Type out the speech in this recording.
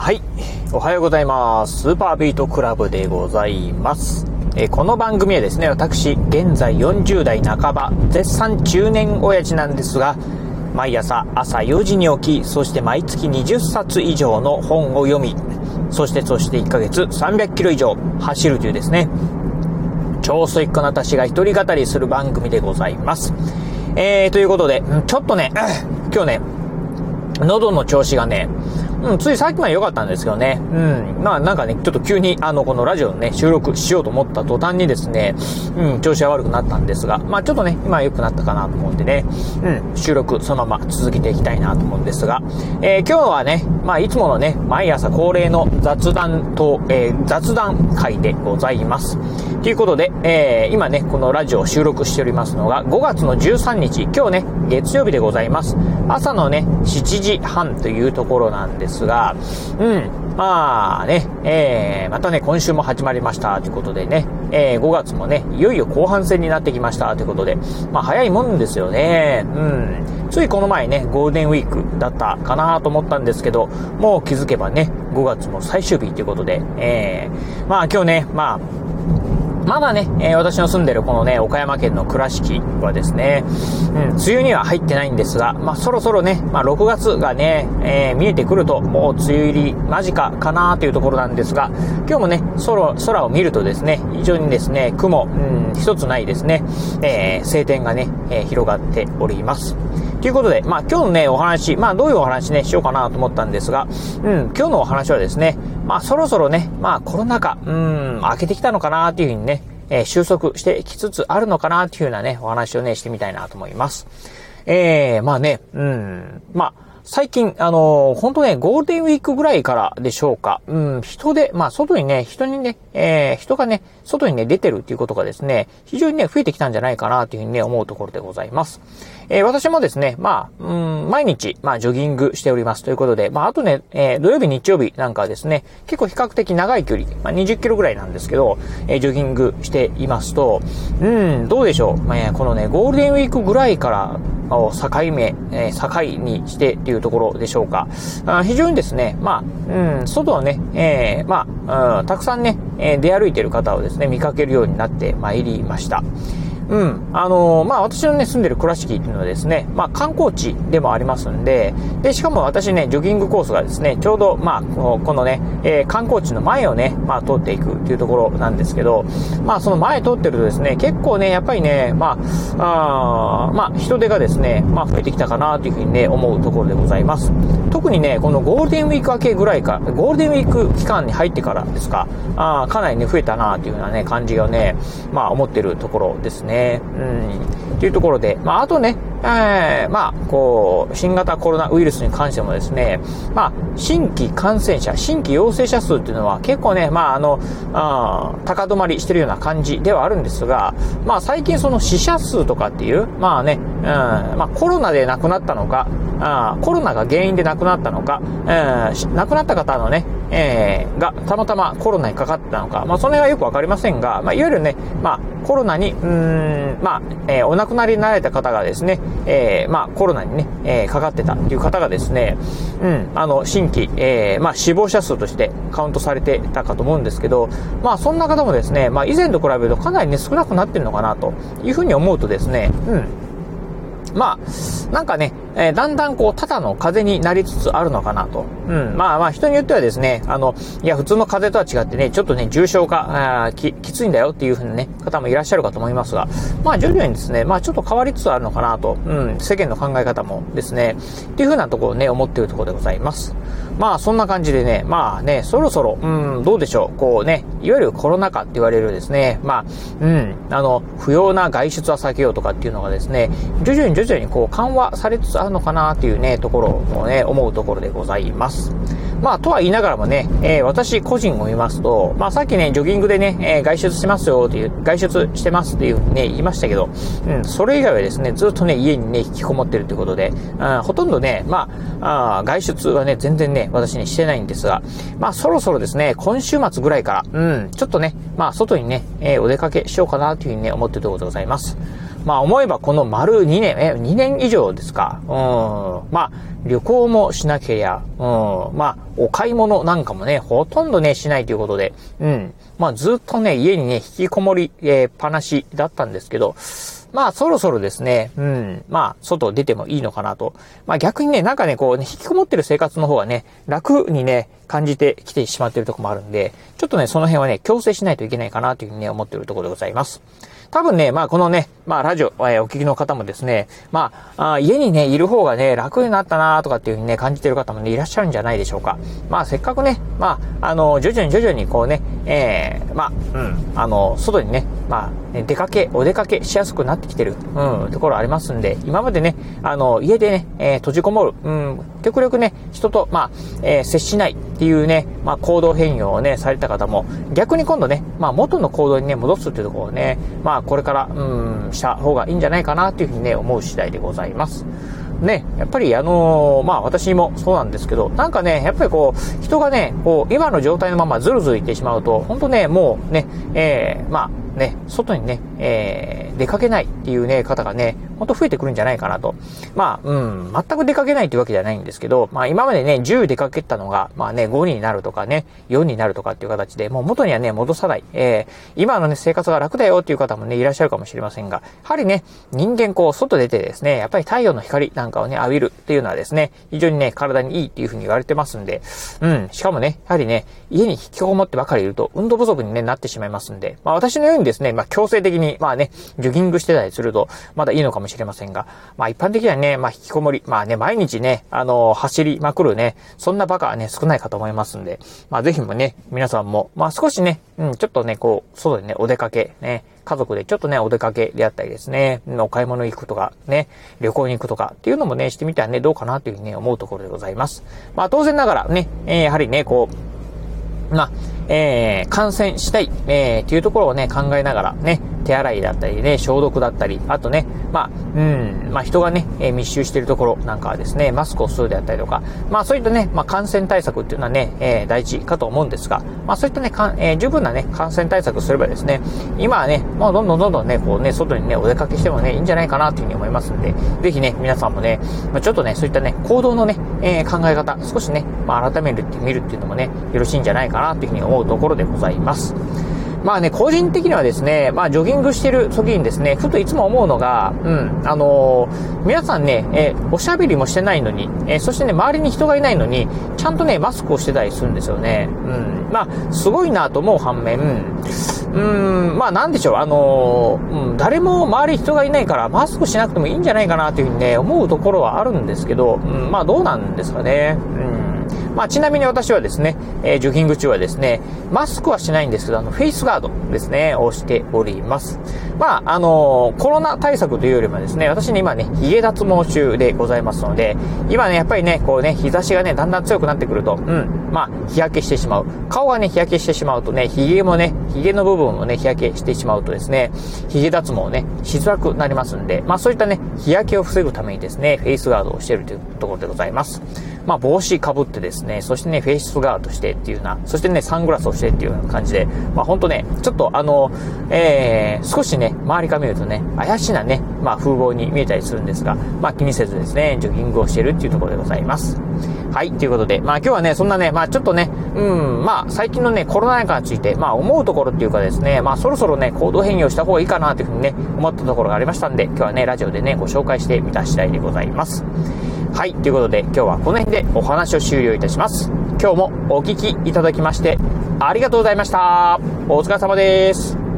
はい。おはようございます。スーパービートクラブでございます。えこの番組はですね、私、現在40代半ば、絶賛中年親父なんですが、毎朝朝4時に起き、そして毎月20冊以上の本を読み、そしてそして1ヶ月300キロ以上走るというですね、超スイックな私が一人語りする番組でございます。えー、ということで、ちょっとね、今日ね、喉の調子がね、うん、ついさっきまで良かったんですけどね。うん。まあなんかね、ちょっと急にあの、このラジオのね、収録しようと思った途端にですね、うん、調子が悪くなったんですが、まあちょっとね、今良くなったかなと思うんでね、うん、収録そのまま続けていきたいなと思うんですが、えー、今日はね、まあいつものね、毎朝恒例の雑談と、えー、雑談会でございます。ということで、えー、今ね、このラジオを収録しておりますのが、5月の13日、今日ね、月曜日でございます。朝のね、7時半というところなんですですが、うん、まあね、えー、またね、今週も始まりましたということでね、えー、5月もね、いよいよ後半戦になってきましたということで、まあ早いもんですよね。うん。ついこの前ね、ゴールデンウィークだったかなと思ったんですけど、もう気づけばね、5月も最終日ということで、えー、まあ今日ね、まあ、まだね、えー、私の住んでるこのね、岡山県の倉敷はですね、うん、梅雨には入ってないんですが、まあ、そろそろね、まあ、6月がね、えー、見えてくると、もう梅雨入り間近かなというところなんですが、今日もね、空、空を見るとですね、非常にですね、雲、うん、一つないですね、えー、晴天がね、え、広がっております。ということで、まあ今日のね、お話、まあどういうお話ね、しようかなと思ったんですが、うん、今日のお話はですね、まあそろそろね、まあコロナ禍、うん、明けてきたのかなっていうふうにね、えー、収束してきつつあるのかなっていうようなね、お話をね、してみたいなと思います。えー、まあね、うん、まあ、最近、あのー、本当ね、ゴールデンウィークぐらいからでしょうか。うん、人で、まあ、外にね、人にね、えー、人がね、外にね、出てるっていうことがですね、非常にね、増えてきたんじゃないかなというふうにね、思うところでございます。えー、私もですね、まあ、うん、毎日、まあ、ジョギングしておりますということで、まあ、あとね、えー、土曜日、日曜日なんかはですね、結構比較的長い距離、まあ、20キロぐらいなんですけど、えー、ジョギングしていますと、うん、どうでしょう。まあ、このね、ゴールデンウィークぐらいから、境目、えー、境にしてっていうところでしょうか。あ非常にですね、まあ、うん、外をね、えー、まあ、うん、たくさんね、え、出歩いている方をですね、見かけるようになってまいりました。うん。あのー、まあ、私のね、住んでる倉敷っていうのはですね、まあ、観光地でもありますんで、で、しかも私ね、ジョギングコースがですね、ちょうど、まあ、このね、えー、観光地の前をね、まあ、通っていくっていうところなんですけど、まあ、その前通ってるとですね、結構ね、やっぱりね、まあ、あまあ、人手がですね、まあ、増えてきたかなというふうにね、思うところでございます。特にね、このゴールデンウィーク明けぐらいか、ゴールデンウィーク期間に入ってからですか、あかなりね、増えたなというようなね、感じがね、まあ、思ってるところですね。ね。うん。というところで、まあ、あとね、えー、まあ、こう、新型コロナウイルスに関してもですね、まあ、新規感染者、新規陽性者数っていうのは結構ね、まあ、あの、あ高止まりしてるような感じではあるんですが、まあ、最近その死者数とかっていう、まあね、うん、まあ、コロナで亡くなったのか、あコロナが原因で亡くなったのか、えー、亡くなった方のね、えー、がたまたまコロナにかかったのか、まあ、その辺はよくわかりませんが、まあ、いわゆるね、まあ、コロナに、うん、まあ、えー、お亡くなりになられた方がですね、えー、まあ、コロナにね、えー、かかってたっていう方がですね、うん、あの、新規、えー、まあ、死亡者数としてカウントされてたかと思うんですけど、まあ、そんな方もですね、まあ、以前と比べるとかなりね、少なくなってるのかなというふうに思うとですね、うん、まあ、なんかね、えー、だんだんこう、ただの風になりつつあるのかなと。うん。まあまあ、人によってはですね、あの、いや、普通の風邪とは違ってね、ちょっとね、重症化、あき、きついんだよっていうふうなね、方もいらっしゃるかと思いますが、まあ、徐々にですね、まあ、ちょっと変わりつつあるのかなと。うん。世間の考え方もですね、っていうふうなところをね、思っているところでございます。まあ、そんな感じでね、まあね、そろそろ、うん、どうでしょう。こうね、いわゆるコロナ禍って言われるですね、まあ、うん、あの、不要な外出は避けようとかっていうのがですね、徐々に徐々にこう、緩和されつつあるのかなっていうね、ところをね、思うところでございます。まあ、とは言いながらもね、えー、私個人を見ますと、まあ、さっきね、ジョギングでね、えー、外出しますよっていう、外出してますっていうふうにね、言いましたけど、うん、それ以外はですね、ずっとね、家にね、引きこもってるということで、うん、ほとんどね、まあ、あ外出はね、全然ね、私ね、してないんですが、まあ、そろそろですね、今週末ぐらいから、うん、ちょっとね、まあ、外にね、えー、お出かけしようかなというふうにね、思っているところでございます。まあ思えばこの丸2年、え、2年以上ですか。うん。まあ、旅行もしなけりゃ、うん。まあ、お買い物なんかもね、ほとんどね、しないということで、うん。まあずっとね、家にね、引きこもり、えー、っぱなしだったんですけど、まあそろそろですね、うん、まあ外出てもいいのかなと。まあ逆にね、なんかね、こうね、引きこもってる生活の方がね、楽にね、感じてきてしまってるとこもあるんで、ちょっとね、その辺はね、強制しないといけないかなというふうにね、思ってるところでございます。多分ね、まあこのね、まあラジオ、えー、お聞きの方もですね、まあ、家にね、いる方がね、楽になったなとかっていうふうにね、感じてる方もね、いらっしゃるんじゃないでしょうか。まあせっかくね、まあ、あの、徐々に徐々にこうね、えー、まあ、うん、あの、外にね、まあ、出かけ、お出かけしやすくなってきてる、うん、ところありますんで、今までね、あの、家でね、えー、閉じこもる、うん、極力ね、人と、まあ、えー、接しないっていうね、まあ、行動変容をね、された方も、逆に今度ね、まあ、元の行動にね、戻すっていうところをね、まあ、これから、うん、した方がいいんじゃないかなっていうふうにね、思う次第でございます。ね、やっぱりあのー、まあ私もそうなんですけど、なんかね、やっぱりこう、人がね、こう、今の状態のままずるずるいってしまうと、本当ね、もうね、えー、まあ、ね、外にね、えー、出かけないっていうね、方がね、ほんと増えてくるんじゃないかなと。まあ、うん、全く出かけないっていうわけではないんですけど、まあ今までね、10出かけたのが、まあね、5になるとかね、4になるとかっていう形で、もう元にはね、戻さない。えー、今のね、生活が楽だよっていう方もね、いらっしゃるかもしれませんが、やはりね、人間こう、外出てですね、やっぱり太陽の光なんかをね、浴びるっていうのはですね、非常にね、体にいいっていうふうに言われてますんで、うん、しかもね、やはりね、家に引きこもってばかりいると、運動不足に、ね、なってしまいますんで、まあ私のようにですね、まあ強制的に、まあね、ジョギングしてたりすると、まだいいのかもしれませんが、まあ一般的にはね、まあ引きこもり、まあね、毎日ね、あのー、走りまくるね、そんなバカはね、少ないかと思いますんで、まあぜひもね、皆さんも、まあ少しね、うん、ちょっとね、こう、外でね、お出かけ、ね、家族でちょっとね、お出かけであったりですね、お買い物行くとか、ね、旅行に行くとかっていうのもね、してみたらね、どうかなというふうにね、思うところでございます。まあ当然ながらね、えー、やはりね、こう、まあ、えー、感染したい、えー、っていうところをね、考えながらね、手洗いだったりね、消毒だったり、あとね、まあ、うん、まあ人がね、え密集しているところなんかはですね、マスクをするであったりとか、まあそういったね、まあ感染対策っていうのはね、えー、大事かと思うんですが、まあそういったね、かんえー、十分なね、感染対策すればですね、今はね、もうどんどんどんどんね、こうね、外にね、お出かけしてもね、いいんじゃないかなというふうに思いますんで、ぜひね、皆さんもね、まあ、ちょっとね、そういったね、行動のね、えー、考え方、少しね、まあ改めるって見るっていうのもね、よろしいんじゃないかなというふうに思うところでございます。まあね、個人的にはですね、まあジョギングしてる時にですね、ふといつも思うのが、うん、あのー、皆さんね、えー、おしゃべりもしてないのに、えー、そしてね、周りに人がいないのに、ちゃんとね、マスクをしてたりするんですよね。うん、まあ、すごいなと思う反面、うん、まあなんでしょう、あのー、うん、誰も周り人がいないからマスクしなくてもいいんじゃないかなというふうにね、思うところはあるんですけど、うん、まあどうなんですかね。うんまあ、ちなみに私はですね、えー、ジョギング中はですね、マスクはしないんですけど、あの、フェイスガードですね、をしております。まあ、あのー、コロナ対策というよりもですね、私ね、今ね、髭脱毛中でございますので、今ね、やっぱりね、こうね、日差しがね、だんだん強くなってくると、うん、まあ、日焼けしてしまう。顔がね、日焼けしてしまうとね、髭もね、髭の部分もね、日焼けしてしまうとですね、髭脱毛ね、しづらくなりますんで、まあ、そういったね、日焼けを防ぐためにですね、フェイスガードをしているというところでございます。まあ、帽子かぶってですね、ねそしてね、フェイスガードしてっていうような、そしてね、サングラスをしてっていうような感じで、まあ、ほんとね、ちょっとあの、えー、少しね、周りから見るとね、怪しいなね、まあ、風貌に見えたりするんですが、まあ、気にせずですね、ジョギングをしてるっていうところでございます。はい、ということで、まあ、今日はね、そんなね、まあ、ちょっとね、うん、まあ、最近のね、コロナ禍について、まあ、思うところっていうかですね、まあ、そろそろね、行動変容した方がいいかなというふうにね、思ったところがありましたんで、今日はね、ラジオでね、ご紹介してみた次第でございます。はい、ということで今日はこの辺でお話を終了いたします。今日もお聴きいただきましてありがとうございました。お疲れ様です。